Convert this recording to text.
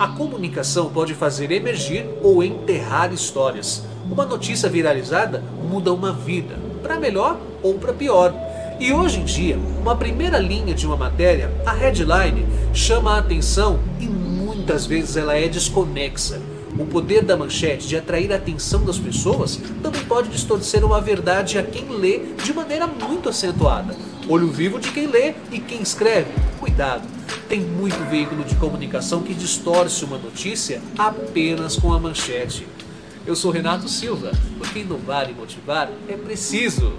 A comunicação pode fazer emergir ou enterrar histórias. Uma notícia viralizada muda uma vida, para melhor ou para pior. E hoje em dia, uma primeira linha de uma matéria, a headline, chama a atenção e muitas vezes ela é desconexa. O poder da manchete de atrair a atenção das pessoas também pode distorcer uma verdade a quem lê de maneira muito acentuada. Olho vivo de quem lê e quem escreve. Cuidado, tem muito veículo de comunicação que distorce uma notícia apenas com a manchete. Eu sou Renato Silva, porque inovar e motivar é preciso.